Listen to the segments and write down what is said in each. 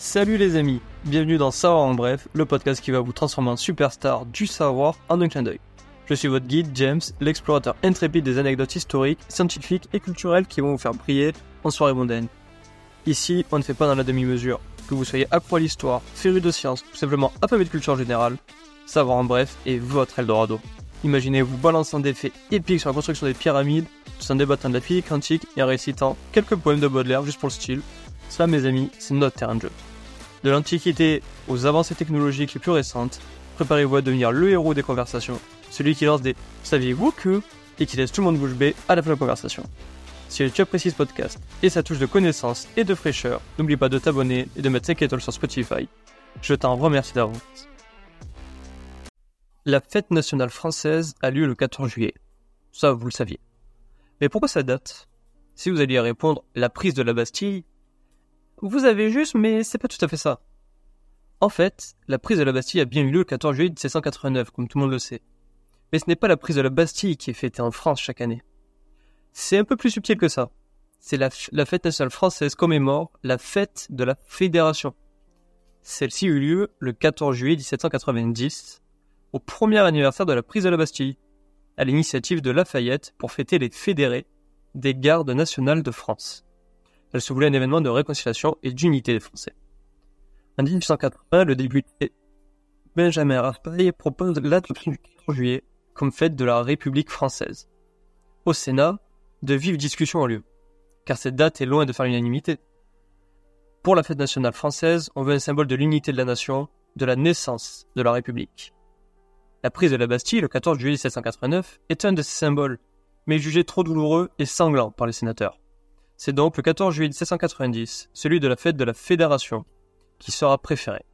Salut les amis, bienvenue dans Savoir en bref, le podcast qui va vous transformer en superstar du savoir en un clin d'œil. Je suis votre guide James, l'explorateur intrépide des anecdotes historiques, scientifiques et culturelles qui vont vous faire briller en soirée mondaine. Ici, on ne fait pas dans la demi-mesure. Que vous soyez accro à l'histoire, féru de science ou simplement affamé de culture générale, Savoir en bref est votre Eldorado. Imaginez-vous balançant des faits épiques sur la construction des pyramides, tout en débattant de la physique quantique et en récitant quelques poèmes de Baudelaire juste pour le style. Ça, mes amis, c'est notre terrain de jeu. De l'Antiquité aux avancées technologiques les plus récentes, préparez-vous à devenir le héros des conversations, celui qui lance des Saviez-vous que? et qui laisse tout le monde bouche bée à la fin de la conversation. Si tu apprécies ce podcast et sa touche de connaissance et de fraîcheur, n'oublie pas de t'abonner et de mettre 5 étoiles sur Spotify. Je t'en remercie d'avance. La fête nationale française a lieu le 14 juillet. Ça, vous le saviez. Mais pourquoi ça date? Si vous alliez répondre la prise de la Bastille, vous avez juste, mais c'est pas tout à fait ça. En fait, la prise de la Bastille a bien eu lieu le 14 juillet 1789, comme tout le monde le sait. Mais ce n'est pas la prise de la Bastille qui est fêtée en France chaque année. C'est un peu plus subtil que ça. C'est la, fête nationale française commémore la fête de la Fédération. Celle-ci eut lieu le 14 juillet 1790, au premier anniversaire de la prise de la Bastille, à l'initiative de Lafayette pour fêter les fédérés des gardes nationales de France. Elle se voulait un événement de réconciliation et d'unité des Français. En 1880, le député Benjamin Raspail propose l'adoption du 14 juillet comme fête de la République française. Au Sénat, de vives discussions ont lieu, car cette date est loin de faire l'unanimité. Pour la fête nationale française, on veut un symbole de l'unité de la nation, de la naissance de la République. La prise de la Bastille, le 14 juillet 1789, est un de ces symboles, mais jugé trop douloureux et sanglant par les sénateurs. C'est donc le 14 juillet 1790, celui de la fête de la Fédération, qui sera préféré,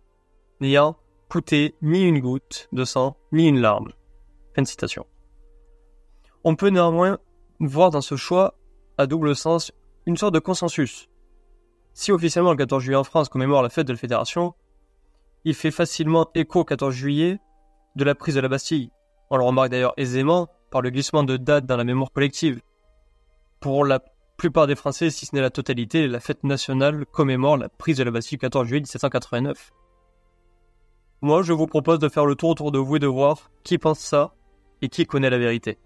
n'ayant coûté ni une goutte de sang, ni une larme. On peut néanmoins voir dans ce choix, à double sens, une sorte de consensus. Si officiellement le 14 juillet en France commémore la fête de la Fédération, il fait facilement écho au 14 juillet de la prise de la Bastille. On le remarque d'ailleurs aisément par le glissement de date dans la mémoire collective. Pour la plupart des Français, si ce n'est la totalité, la fête nationale commémore la prise de la Bastille le 14 juillet 1789. Moi, je vous propose de faire le tour autour de vous et de voir qui pense ça et qui connaît la vérité.